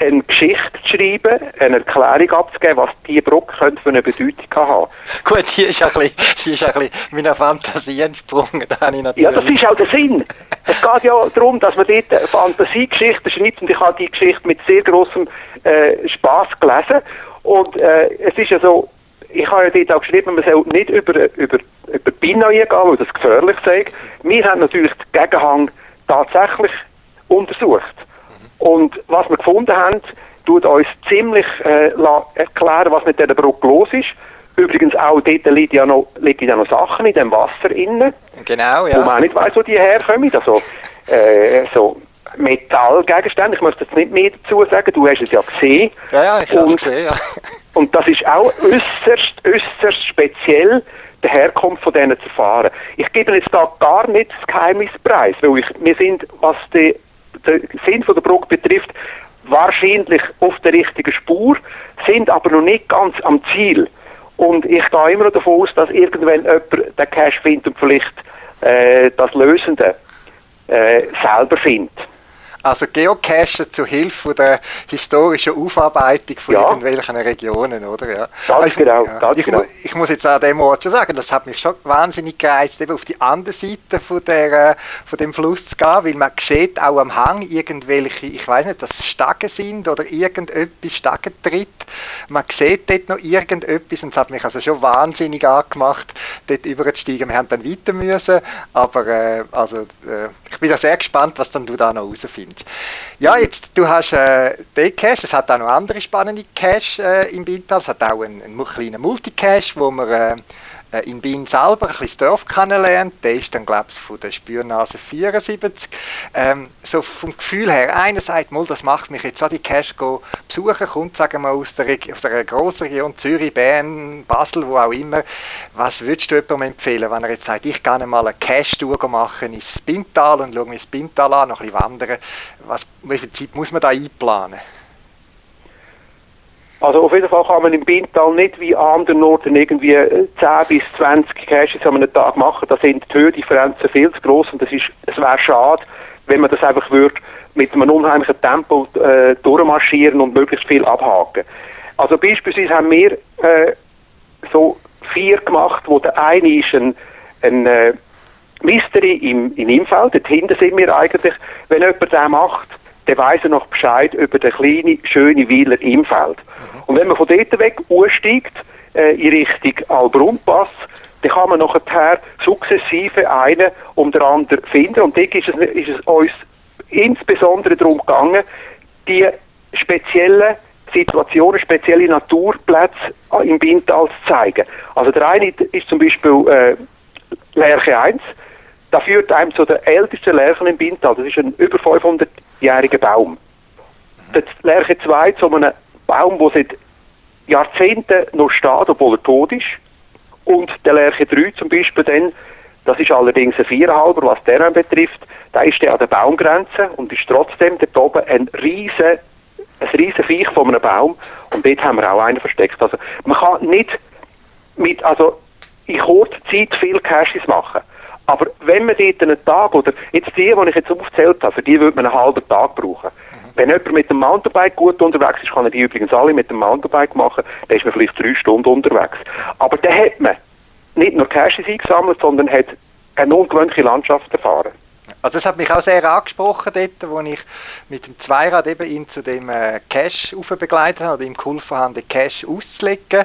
eine Geschichte zu schreiben, eine Erklärung abzugeben, was diese Brücke könnte für eine Bedeutung haben. Gut, hier ist ein bisschen, hier ist ein bisschen meiner Fantasie entsprungen, *laughs* da habe ich natürlich... Ja, das ist auch der Sinn. es geht ja darum, dass man dort Fantasiegeschichten schreibt und ich habe die Geschichte mit sehr großem äh, Spaß gelesen und äh, es ist ja so, ich habe ja dort auch geschrieben, man soll nicht über, über, über Pinot gehen, weil das gefährlich sei. Wir haben natürlich den Gegenhang tatsächlich untersucht. Und was wir gefunden haben, tut uns ziemlich äh, erklären, was mit dieser Brücke los ist. Übrigens auch dort liegen ja noch, liegen ja noch Sachen in dem Wasser innen. Genau, ja. Wo man auch nicht weiss, wo die herkommen. Also, äh, so Metallgegenstände. Ich möchte jetzt nicht mehr dazu sagen, du hast es ja gesehen. Ja, ja, ich habe es gesehen, ja. *laughs* Und das ist auch äußerst, äußerst speziell, die Herkunft von denen zu. Ich gebe jetzt da gar nicht das Geheimnispreis, weil ich, wir sind, was die, den Sinn von der Brücke betrifft, wahrscheinlich auf der richtigen Spur, sind aber noch nicht ganz am Ziel. Und ich gehe immer noch davon aus, dass irgendwann jemand den Cash findet und vielleicht äh, das Lösende äh, selber findet. Also Geocachen zur Hilfe der historischen Aufarbeitung von ja. irgendwelchen Regionen, oder? Ja. Ganz ich, genau. Ja. Ganz ich, genau. ich, muss jetzt an dem Ort schon sagen, das hat mich schon wahnsinnig gereizt, eben auf die andere Seite von, der, von dem Fluss zu gehen, weil man sieht auch am Hang irgendwelche, ich weiß nicht, ob das Staggen sind oder irgendetwas Staggentritt. Man sieht dort noch irgendetwas und es hat mich also schon wahnsinnig angemacht, dort überzusteigen. Wir haben dann weiter müssen, aber äh, also, äh, ich bin da sehr gespannt, was dann du da noch rausfindest. Ja, jetzt, du hast äh, den Cache, es hat auch noch andere spannende Cache äh, im Bintal, es hat auch einen, einen kleinen Multicache, wo man äh, äh, in Wien selber ein bisschen das Dorf kennenlernt. Der ist dann, glaube ich, von der Spürnase 74. Ähm, so vom Gefühl her, einer sagt, mal, das macht mich jetzt an die Cache besuchen, kommt, sagen wir, aus der, aus der grossen Region Zürich, Bern, Basel, wo auch immer. Was würdest du jemandem empfehlen, wenn er jetzt sagt, ich gehe mal eine Cache-Tour machen ins Spintal und schaue mir das Spintal an, noch ein bisschen wandern. Was, wie viel Zeit muss man da einplanen? Also auf jeden Fall kann man im Bintal nicht wie an anderen Orten irgendwie 10 äh, bis 20 Caches an einem Tag machen. Da sind die Höhendifferenzen viel zu groß und das ist, es wäre schade, wenn man das einfach würde mit einem unheimlichen Tempo äh, durchmarschieren und möglichst viel abhaken. Also beispielsweise haben wir äh, so vier gemacht, wo der eine ist ein, ein äh, Mystery im, in Imfeld, dort hinten sind wir eigentlich, wenn jemand den macht, der weiss er noch Bescheid über den kleinen, schönen Weiler Imfeld. Und wenn man von dort weg aussteigt, äh, in Richtung Albrunpass, dann kann man nachher sukzessive einen um den anderen finden. Und dort ist es, ist es uns insbesondere darum gegangen, die speziellen Situationen, spezielle Naturplätze im Bintal zu zeigen. Also der eine ist zum Beispiel äh, Lerche 1, da führt einem zu den ältesten Lärchen im Bintal. Das ist ein über 500-jähriger Baum. Der Lerche 2 zu einem Baum, der seit Jahrzehnten noch steht, obwohl er tot ist. Und der Lerche 3 zum Beispiel dann, das ist allerdings ein Vierhalber, was der betrifft, da ist der an der Baumgrenze und ist trotzdem dort oben ein riesen, ein riesen Viech von einem Baum und dort haben wir auch einen versteckt. Also man kann nicht mit, also in kurzer Zeit viel Caches machen. Aber wenn man dort einen Tag, oder jetzt die, die ich jetzt aufgezählt habe, für die würde man einen halben Tag brauchen. Wenn jemand mit dem Mountainbike gut unterwegs ist, kann er die übrigens alle mit dem Mountainbike machen, dann ist man vielleicht drei Stunden unterwegs. Aber dann hat man nicht nur Caches eingesammelt, sondern hat eine ungewöhnliche Landschaft erfahren. Also das hat mich auch sehr angesprochen dort, wo ich mit dem Zweirad eben ihn zu dem äh, Cache begleitet habe oder ihm geholfen habe, den Cache auszulegen.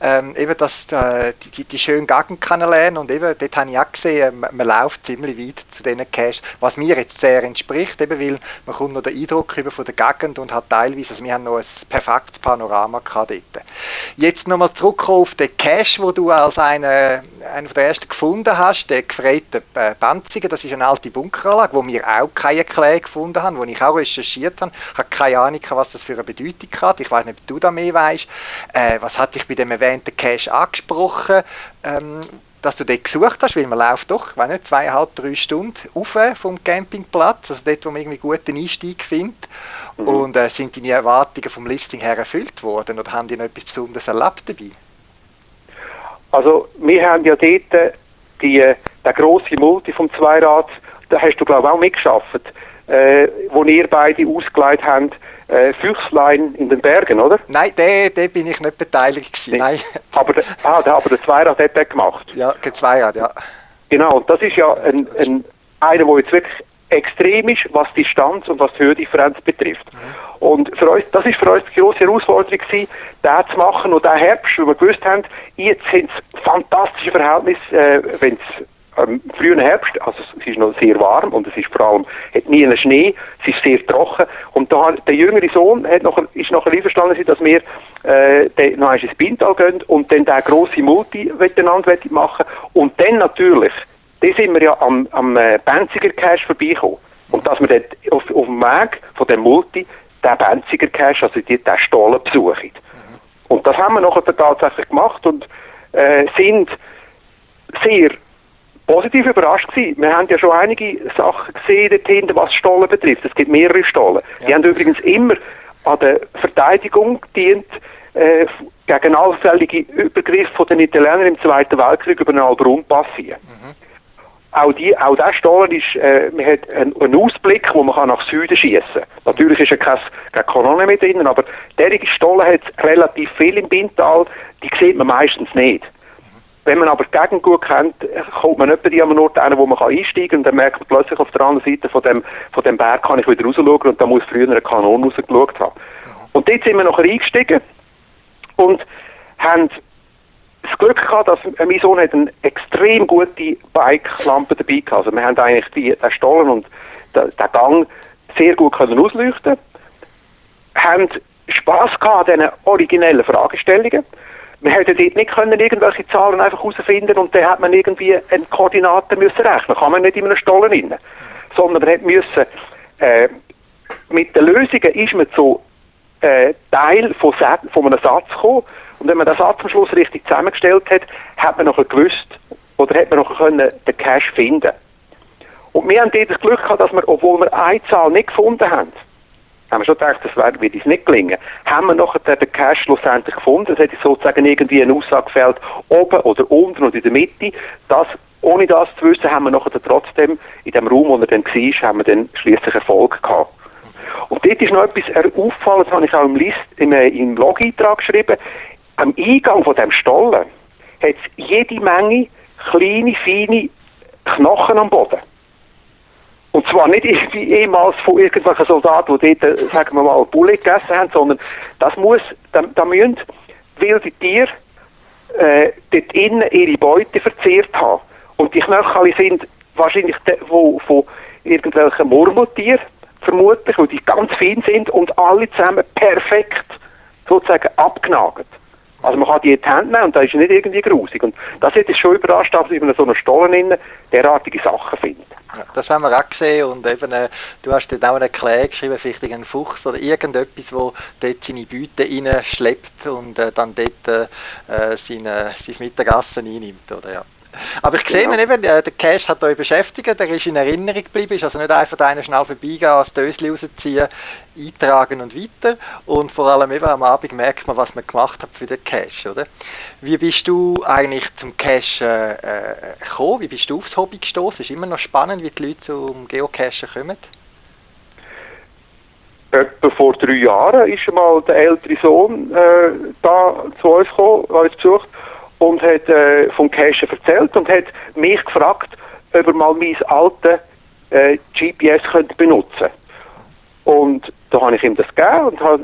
Ähm, eben, dass äh, die, die schönen Gegend kennenlernen und eben, dort habe ich auch gesehen, man, man läuft ziemlich weit zu diesen Caches, was mir jetzt sehr entspricht, eben weil man kommt noch den Eindruck über von der Gegend und hat teilweise, also wir haben noch ein perfektes Panorama gehabt dort. Jetzt nochmal zurück auf den Cache, wo du als einer, einer der ersten gefunden hast, den gefreiten äh, Banzigen, das ist eine alte Bunkeranlage, wo wir auch keine Erklärung gefunden haben, wo ich auch recherchiert habe. Ich habe keine Ahnung, was das für eine Bedeutung hat. Ich weiß nicht, ob du da mehr weißt. Äh, was hat dich bei dem erwähnten Cache angesprochen? Ähm, dass du dort gesucht hast, weil man läuft doch, wenn nicht, zweieinhalb, drei Stunden auf vom Campingplatz, also dort, wo man irgendwie guten Einstieg findet. Mhm. Und äh, sind deine Erwartungen vom Listing her erfüllt worden oder haben die noch etwas Besonderes erlebt dabei? Also wir haben ja dort die, äh, der grosse Multi vom Zweirad da hast du glaube ich auch mitgeschafft, äh, wo ihr beide ausgeleitet habt, äh, Füchslein in den Bergen, oder? Nein, der, der bin ich nicht beteiligt gewesen, nein. Aber, der, ah, der, aber der Zweirad hat der gemacht? Ja, der Zweirad, ja. Genau, das ist ja ein, ein, einer, der jetzt wirklich extrem ist, was die Distanz und was die Höhendifferenz betrifft. Mhm. Und für uns, das ist für uns die grosse Herausforderung gewesen, den zu machen und den Herbst, weil wir gewusst haben, jetzt sind es fantastische Verhältnisse, äh, wenn es im frühen Herbst, also es ist noch sehr warm und es ist vor allem, hat nie einen Schnee, es ist sehr trocken. Und da hat der jüngere Sohn hat noch, ist noch einverstanden, dass wir äh, den, noch ins Bintal gehen und dann der grosse Multi miteinander machen. Und dann natürlich, da sind wir ja am, am äh, Benziger Cache vorbeikommen und dass wir dort auf, auf dem Weg von dem Multi den Benziger Cache, also die, den Stollen besuchen. Und das haben wir nachher tatsächlich gemacht und äh, sind sehr positiv überrascht gewesen. Wir haben ja schon einige Sachen gesehen dort hinten, was Stollen betrifft. Es gibt mehrere Stollen. Ja. Die haben übrigens immer an der Verteidigung dient äh, gegen allfällige Übergriffe von den Italienern im Zweiten Weltkrieg über den Albrun passieren. Mhm. Auch, die, auch der Stollen ist, äh, man hat einen, einen, Ausblick, wo man kann nach Süden schießen kann. Natürlich ist ja keine, keine Kanone mit drin, aber derige Stollen hat relativ viel im Bintal, die sieht man meistens nicht. Wenn man aber die Gegend gut kennt, kommt man nicht bei einem Ort hin, wo man einsteigen kann und dann merkt man plötzlich auf der anderen Seite von dem, von dem Berg kann ich wieder rausschauen und da muss früher eine Kanone rausgeschaut haben. Und dort sind wir noch eingestiegen und haben das Glück gehabt, dass mein Sohn hat eine extrem gute Bike-Lampe dabei hatte. Also wir haben eigentlich die, den Stollen und den, den Gang sehr gut können ausleuchten haben Spass gehabt an diesen originellen Fragestellungen. Wir hätten dort nicht können irgendwelche Zahlen einfach herausfinden und dann hat man irgendwie eine Koordinate müssen rechnen. Kann man nicht in einem Stollen rein. Sondern man hat müssen, äh, mit den Lösungen ist man zu äh, Teil von, von einem Satz gekommen. Und wenn man den Satz am Schluss richtig zusammengestellt hat, hat man nachher gewusst, oder hat man nachher können den Cash finden. Und wir haben dort das Glück gehabt, dass wir, obwohl wir eine Zahl nicht gefunden haben, haben wir schon gedacht, das wird uns nicht gelingen, haben wir nachher den Cash schlussendlich gefunden. Es hätte sozusagen irgendwie eine Aussage gefällt, oben oder unten oder in der Mitte. Das, ohne das zu wissen, haben wir nachher trotzdem in dem Raum, wo er dann war, haben wir dann schließlich Erfolg gehabt. Und dort ist noch etwas auffallend, das habe ich auch im, List, im, äh, im Blog-Eintrag geschrieben. Am Eingang von dem Stollen hat es jede Menge kleine, feine Knochen am Boden. Und zwar nicht irgendwie ehemals von irgendwelchen Soldaten, die dort, äh, sagen wir mal, Bulle gegessen haben, sondern das muss, da, da müssen wilde Tiere äh, dort innen ihre Beute verzehrt haben. Und die Knöchel sind wahrscheinlich de, wo, von irgendwelchen Murmeltieren vermutlich, weil die ganz fein sind und alle zusammen perfekt sozusagen abgenagelt. Also man kann die in die Hände nehmen und das ist nicht irgendwie grusig. Und das es schon überrascht, dass man in so einer Stollen derartige Sachen findet. Das haben wir auch gesehen und eben, äh, du hast dort auch einen Erklärung geschrieben, vielleicht einen Fuchs oder irgendetwas, wo dort seine Beute reinschleppt und äh, dann dort äh, seine, sein Mittagessen einnimmt, oder ja. Aber ich sehe genau. eben, äh, der Cash hat euch beschäftigt, der ist in Erinnerung geblieben, ist also nicht einfach einer schnell vorbeigehen, das Dösli rausziehen, eintragen und weiter. Und vor allem eben am Abend merkt man, was man gemacht hat für den Cash, oder? Wie bist du eigentlich zum Cash äh, äh, gekommen? Wie bist du aufs Hobby gestoßen? Ist immer noch spannend, wie die Leute zum Geocachen kommen. Etwa vor drei Jahren ist mal der ältere Sohn äh, da zu uns gekommen, uns besucht und hat äh, vom Cachen erzählt und hat mich gefragt, ob er mal mein altes äh, GPS könnte benutzen Und da habe ich ihm das gegeben und habe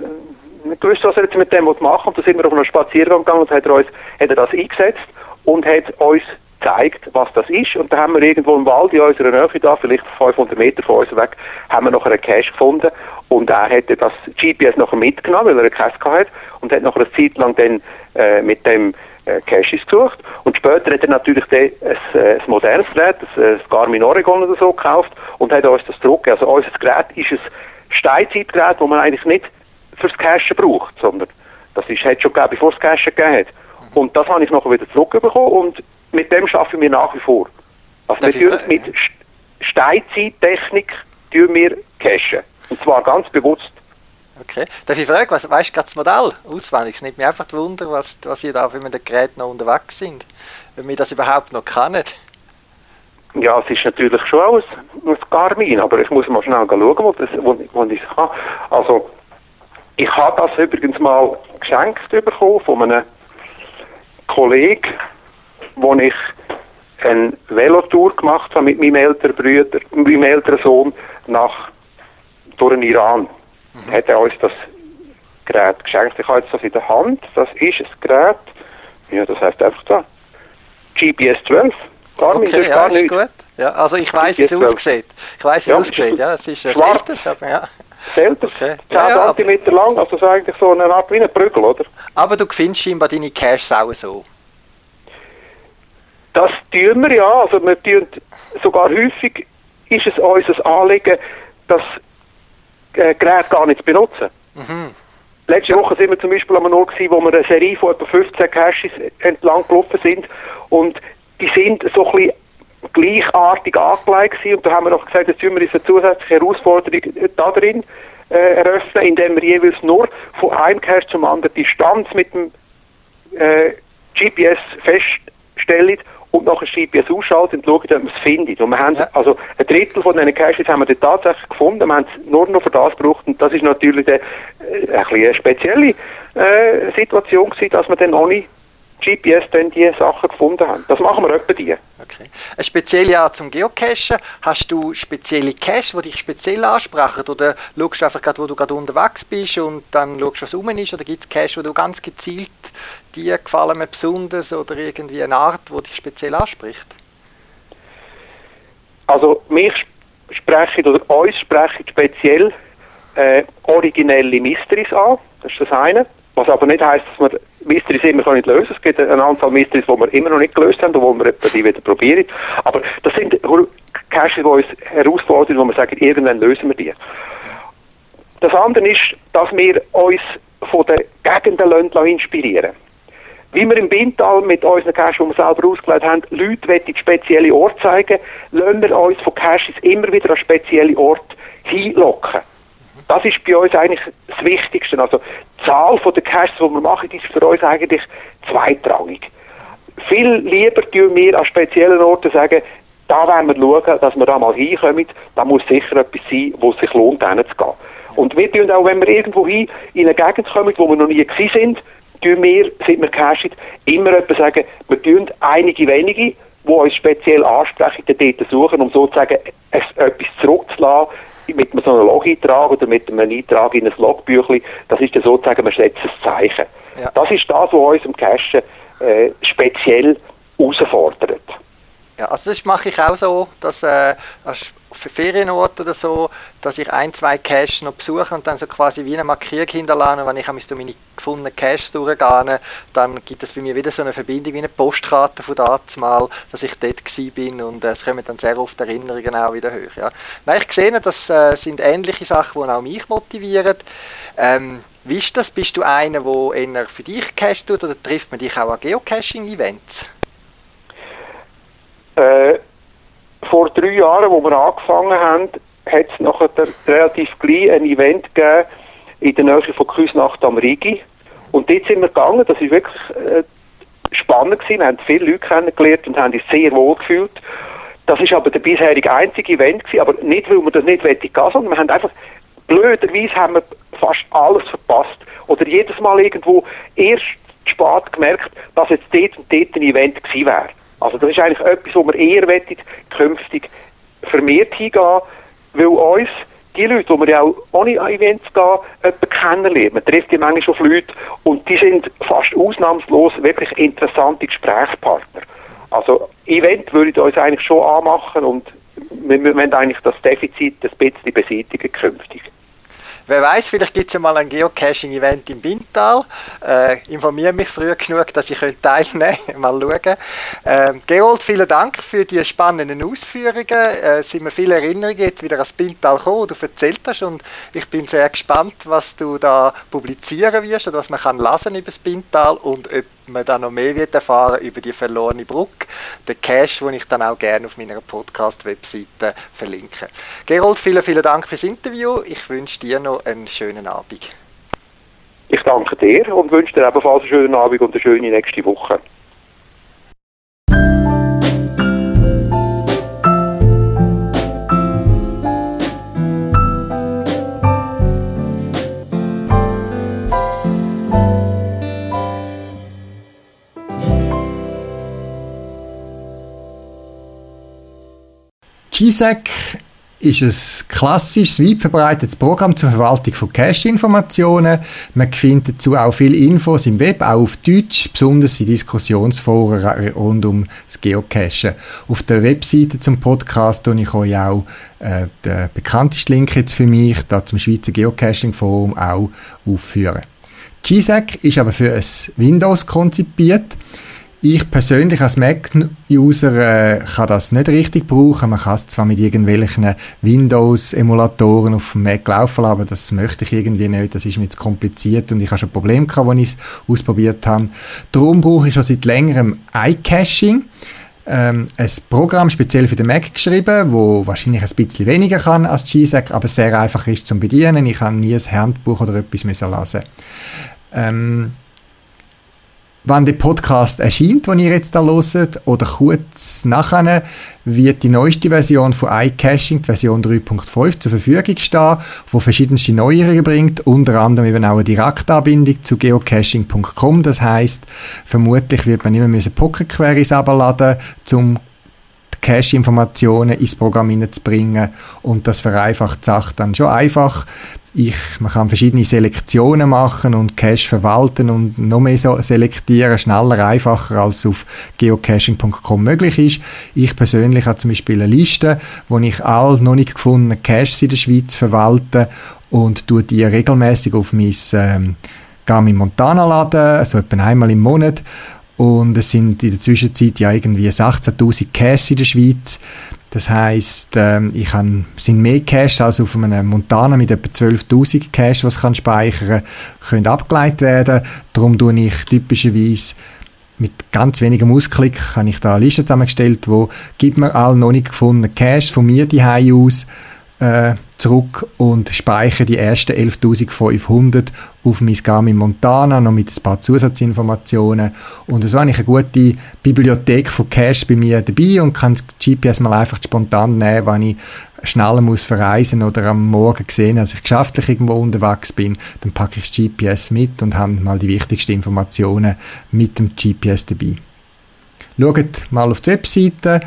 nicht gewusst, was er jetzt mit dem machen. Und da sind wir auf einen Spaziergang gegangen und hat er, uns, hat er das eingesetzt und hat uns gezeigt, was das ist. Und da haben wir irgendwo im Wald in unserer Nähe, da, vielleicht 500 Meter von uns weg, haben wir noch einen Cache gefunden. Und er hätte das GPS noch mitgenommen, weil er einen Cache hatte und hat noch eine Zeit lang dann äh, mit dem äh, Caches gesucht. Und später hat er natürlich ein, ein, ein modernes Gerät, ein, ein Garmin Oregon oder so gekauft und hat uns das zurückgegeben. Also unser Gerät ist ein Steinzeitgerät, das man eigentlich nicht fürs Cachen braucht, sondern das ist, hat schon gegeben, bevor es Cachen gegeben hat. Und das habe ich nachher wieder zurückbekommen und mit dem arbeiten wir nach wie vor. Also Darf wir mit Steinzeittechnik wir cachen. Und zwar ganz bewusst. Okay. Darf ich fragen, was, weißt du gerade das Modell auswendig? Es nimmt mich einfach Wunder, was, was ihr da mit den Geräten noch unterwegs sind. Wenn wir das überhaupt noch kennen. Ja, es ist natürlich schon ein, ein Garmin, aber ich muss mal schnell schauen, wo, das, wo, wo ich es habe. Also, ich habe das übrigens mal geschenkt bekommen von einem Kollegen, wo ich eine Velotour gemacht habe mit meinem älteren Bruder, meinem älteren Sohn nach durch den Iran mhm. hat er uns das Gerät geschenkt. Ich habe jetzt das in der Hand. Das ist ein Gerät, ja, das heißt einfach da, GPS 12. Garmin, okay, ja, gar ist gut. Ja, also ich weiß, wie es aussieht. Ich weiß, wie es aussieht. Ja, es ist ein älteres, aber ja. Älteres, okay. 10 ja, cm lang, also das ist eigentlich so eine Art wie ein Prügel, oder? Aber du findest scheinbar deine Caches auch so. Das tun wir ja, also wir tun sogar häufig ist es unser Anliegen, das äh, Gerät gar nicht zu benutzen. Mhm. Letzte Woche sind wir zum Beispiel am Ort gewesen, wo wir eine Serie von etwa 15 Caches entlang gelaufen sind und die sind so ein bisschen gleichartig angelegt gewesen. und da haben wir noch gesagt, jetzt tun wir uns eine zusätzliche Herausforderung da drin äh, eröffnen, indem wir jeweils nur von einem Cache zum anderen Distanz mit dem äh, GPS feststellen und nachher GPS ausschalten und schauen, ob man es findet. Und wir haben, ja. also ein Drittel von diesen Caches haben wir tatsächlich gefunden, wir haben es nur noch für das gebraucht und das ist natürlich eine, äh, ein eine spezielle äh, Situation gewesen, dass wir dann ohne GPS dann die Sachen gefunden haben. Das machen wir etwa die. Okay. Eine spezielle Art zum Geocachen. Hast du spezielle Caches, die dich speziell ansprechen? Oder schaust du einfach gerade, wo du gerade unterwegs bist und dann schaust, was rum ist? Oder gibt es Caches, wo du ganz gezielt, die gefallen mir besonders oder irgendwie eine Art, die dich speziell anspricht? Also mich sprechen oder uns sprechen speziell äh, originelle Mysteries an. Das ist das eine. Was aber nicht heisst, dass man Mysteries immer nicht lösen kann. Es gibt eine Anzahl Mysteries, die wir immer noch nicht gelöst haben und wo wir die wieder probieren. Aber das sind Caches, die uns herausfordern, wo wir sagen, irgendwann lösen wir die. Das andere ist, dass wir uns von den Gegenden inspirieren Wie wir im Bintal mit unseren Caches, die wir selber ausgelegt haben, Leute in spezielle Orte zeigen, lassen wir uns von Caches immer wieder an spezielle Orte hinlocken. Das ist bei uns eigentlich das Wichtigste. Also die Zahl der Caches, die wir machen, ist für uns eigentlich zweitrangig. Viel lieber tun wir an speziellen Orten sagen, da werden wir schauen, dass wir da mal hinkommen. Da muss sicher etwas sein, wo es sich lohnt, hinzugehen. Und wir tun auch, wenn wir irgendwo hin in eine Gegend kommen, wo wir noch nie gewesen sind, tun wir, seit wir cashen, immer etwas sagen, wir tun einige wenige, die uns speziell ansprechen, dort suchen, um sozusagen etwas zurückzulassen, mit so einem Log-Eintrag oder mit einem Eintrag in ein Logbüchlein, das ist dann sozusagen, man setzt ein Zeichen. Ja. Das ist das, was uns im Cachen äh, speziell herausfordert. Ja, also das mache ich auch so, dass äh, für Ferienorte oder so, dass ich ein, zwei Caches noch besuche und dann so quasi wie eine Markierung hinterlasse. wenn ich durch meine gefundenen Caches durchgehe, dann gibt es bei mir wieder so eine Verbindung wie eine Postkarte von mal, dass ich dort bin und äh, es kommen dann sehr oft Erinnerungen auch wieder hoch. Ja. Nein, ich sehe, das äh, sind ähnliche Sachen, die auch mich motivieren. Ähm, wie ist das? Bist du einer, der eher für dich Cache tut oder trifft man dich auch an Geocaching-Events? Äh, vor drei Jahren, wo wir angefangen haben, hat es nachher relativ gleich ein Event gegeben in der Nähe von Küsnacht am Rigi. Und dort sind wir gegangen, das war wirklich äh, spannend gewesen. Wir haben viele Leute kennengelernt und haben uns sehr wohl gefühlt. Das ist aber der bisherige einzige Event gewesen, aber nicht, weil wir das nicht gehen sondern wir haben einfach, blöderweise haben wir fast alles verpasst. Oder jedes Mal irgendwo erst spät gemerkt, dass jetzt dort und dort ein Event gewesen wäre. Also das ist eigentlich etwas, wo wir eher wettet, künftig vermehrt hingehen, weil uns die Leute, die wir ja auch ohne Events gehen, jemanden kennenlernen. Man trifft die manchmal auf Leute und die sind fast ausnahmslos wirklich interessante Gesprächspartner. Also Event würde uns eigentlich schon anmachen und wir, wollen eigentlich das Defizit ein bisschen beseitigen künftig. Wer weiß, vielleicht gibt es ja mal ein Geocaching-Event im Bintal. Äh, informiere mich früh genug, dass ich teilnehmen könnte. *laughs* mal schauen. Ähm, Gerold, vielen Dank für die spannenden Ausführungen. Äh, sind mir viele Erinnerungen jetzt wieder ans Bintal gekommen, du erzählt hast. Und ich bin sehr gespannt, was du da publizieren wirst oder was man kann lesen über das Bintal und ob man da noch mehr wird erfahren über die verlorene Brücke, den Cache, den ich dann auch gerne auf meiner Podcast-Webseite verlinke. Gerold, vielen, vielen Dank fürs Interview. Ich wünsche dir noch einen schönen Abend. Ich danke dir und wünsche dir ebenfalls einen schönen Abend und eine schöne nächste Woche. GSEC ist ein klassisches, weit verbreitetes Programm zur Verwaltung von Cache-Informationen. Man findet dazu auch viele Infos im Web, auch auf Deutsch, besonders in Diskussionsforen rund um das Geocachen. Auf der Webseite zum Podcast tue ich euch auch äh, den bekanntesten Link jetzt für mich, da zum Schweizer Geocaching Forum auch aufführen. GSEC ist aber für ein Windows konzipiert. Ich persönlich als Mac-User äh, kann das nicht richtig brauchen. Man kann es zwar mit irgendwelchen Windows-Emulatoren auf dem Mac laufen aber das möchte ich irgendwie nicht. Das ist mir zu kompliziert und ich habe schon Probleme gehabt, als ich es ausprobiert habe. Darum brauche ich schon seit längerem iCaching. ähm, ein Programm speziell für den Mac geschrieben, wo wahrscheinlich ein bisschen weniger kann als GSAC, aber sehr einfach ist zum Bedienen. Ich habe nie ein Handbuch oder etwas müssen lesen. Ähm, Wann der Podcast erscheint, den ihr jetzt da hört, oder kurz nachher, wird die neueste Version von iCaching, die Version 3.5, zur Verfügung stehen, wo verschiedenste Neuerungen bringt, unter anderem eben auch eine Direktanbindung zu geocaching.com. Das heißt, vermutlich wird man immer müssen Pocket Queries abladen, um Cache-Informationen ins Programm hineinzubringen und das vereinfacht die Sache dann schon einfach. Ich, man kann verschiedene Selektionen machen und Cache verwalten und noch mehr so selektieren, schneller, einfacher als auf geocaching.com möglich ist. Ich persönlich habe zum Beispiel eine Liste, wo ich all noch nicht gefundene Caches in der Schweiz verwalte und tue die regelmäßig auf mein ähm, Garmin Montana laden, so etwa einmal im Monat und es sind in der Zwischenzeit ja irgendwie 16.000 Caches in der Schweiz. Das heisst, ähm, ich kann, sind mehr Caches als auf einem Montana mit etwa 12.000 Caches, was kann speichern, können abgeleitet werden. Darum tue ich typischerweise mit ganz wenigem Ausklick habe ich da eine Liste zusammengestellt, wo gibt mir alle noch nicht gefundenen Caches von mir die aus äh, zurück und speichere die ersten 11.500 auf mein Garmin Montana, noch mit ein paar Zusatzinformationen. Und so habe ich eine gute Bibliothek von Cache bei mir dabei und kann das GPS mal einfach spontan nehmen, wenn ich schneller muss verreisen oder am Morgen sehen, dass ich geschäftlich irgendwo unterwegs bin, dann packe ich das GPS mit und habe mal die wichtigsten Informationen mit dem GPS dabei. Schaut mal auf die Webseite,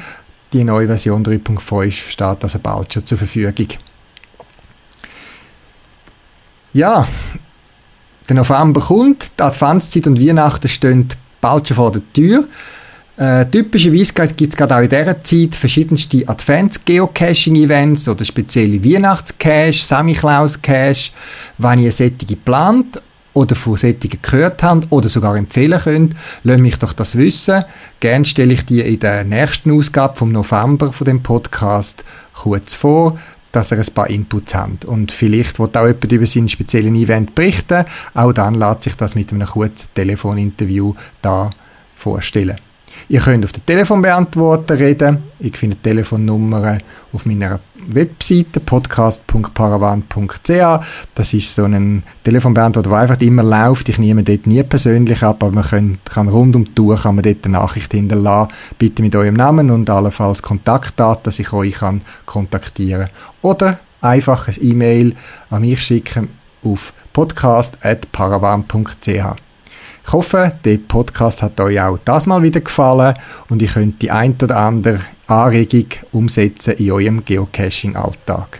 die neue Version 3.5 steht also bald schon zur Verfügung. Ja, der November kommt, die Adventszeit und Weihnachten stehen bald schon vor der Tür. Äh, typischerweise gibt es gerade auch in dieser Zeit verschiedenste Advents-Geocaching-Events oder spezielle Weihnachtscache, Samichlaus-Cache, wenn ihr solche plant oder von solchen gehört habt oder sogar empfehlen könnt, lasst mich doch das wissen. Gerne stelle ich die in der nächsten Ausgabe vom November von dem Podcast kurz vor dass er ein paar Inputs hat. Und vielleicht wird auch jemand über seinen speziellen Event berichten. Auch dann lässt sich das mit einem kurzen Telefoninterview da vorstellen. Ihr könnt auf den Telefonbeantworter reden. Ich finde die Telefonnummer auf meiner Webseite podcast.paravan.ch. Das ist so ein Telefonbeantworter, der einfach immer läuft. Ich nehme dort nie persönlich ab, aber man kann, kann rund um die Tour kann man dort eine Nachricht hinterlassen. Bitte mit eurem Namen und allenfalls Kontaktdaten, dass ich euch kann kontaktieren Oder einfach ein E-Mail an mich schicken auf podcast.paravan.ch. Ich hoffe, der Podcast hat euch auch das mal wieder gefallen und ihr könnt die ein oder andere Anregung umsetzen in eurem Geocaching-Alltag.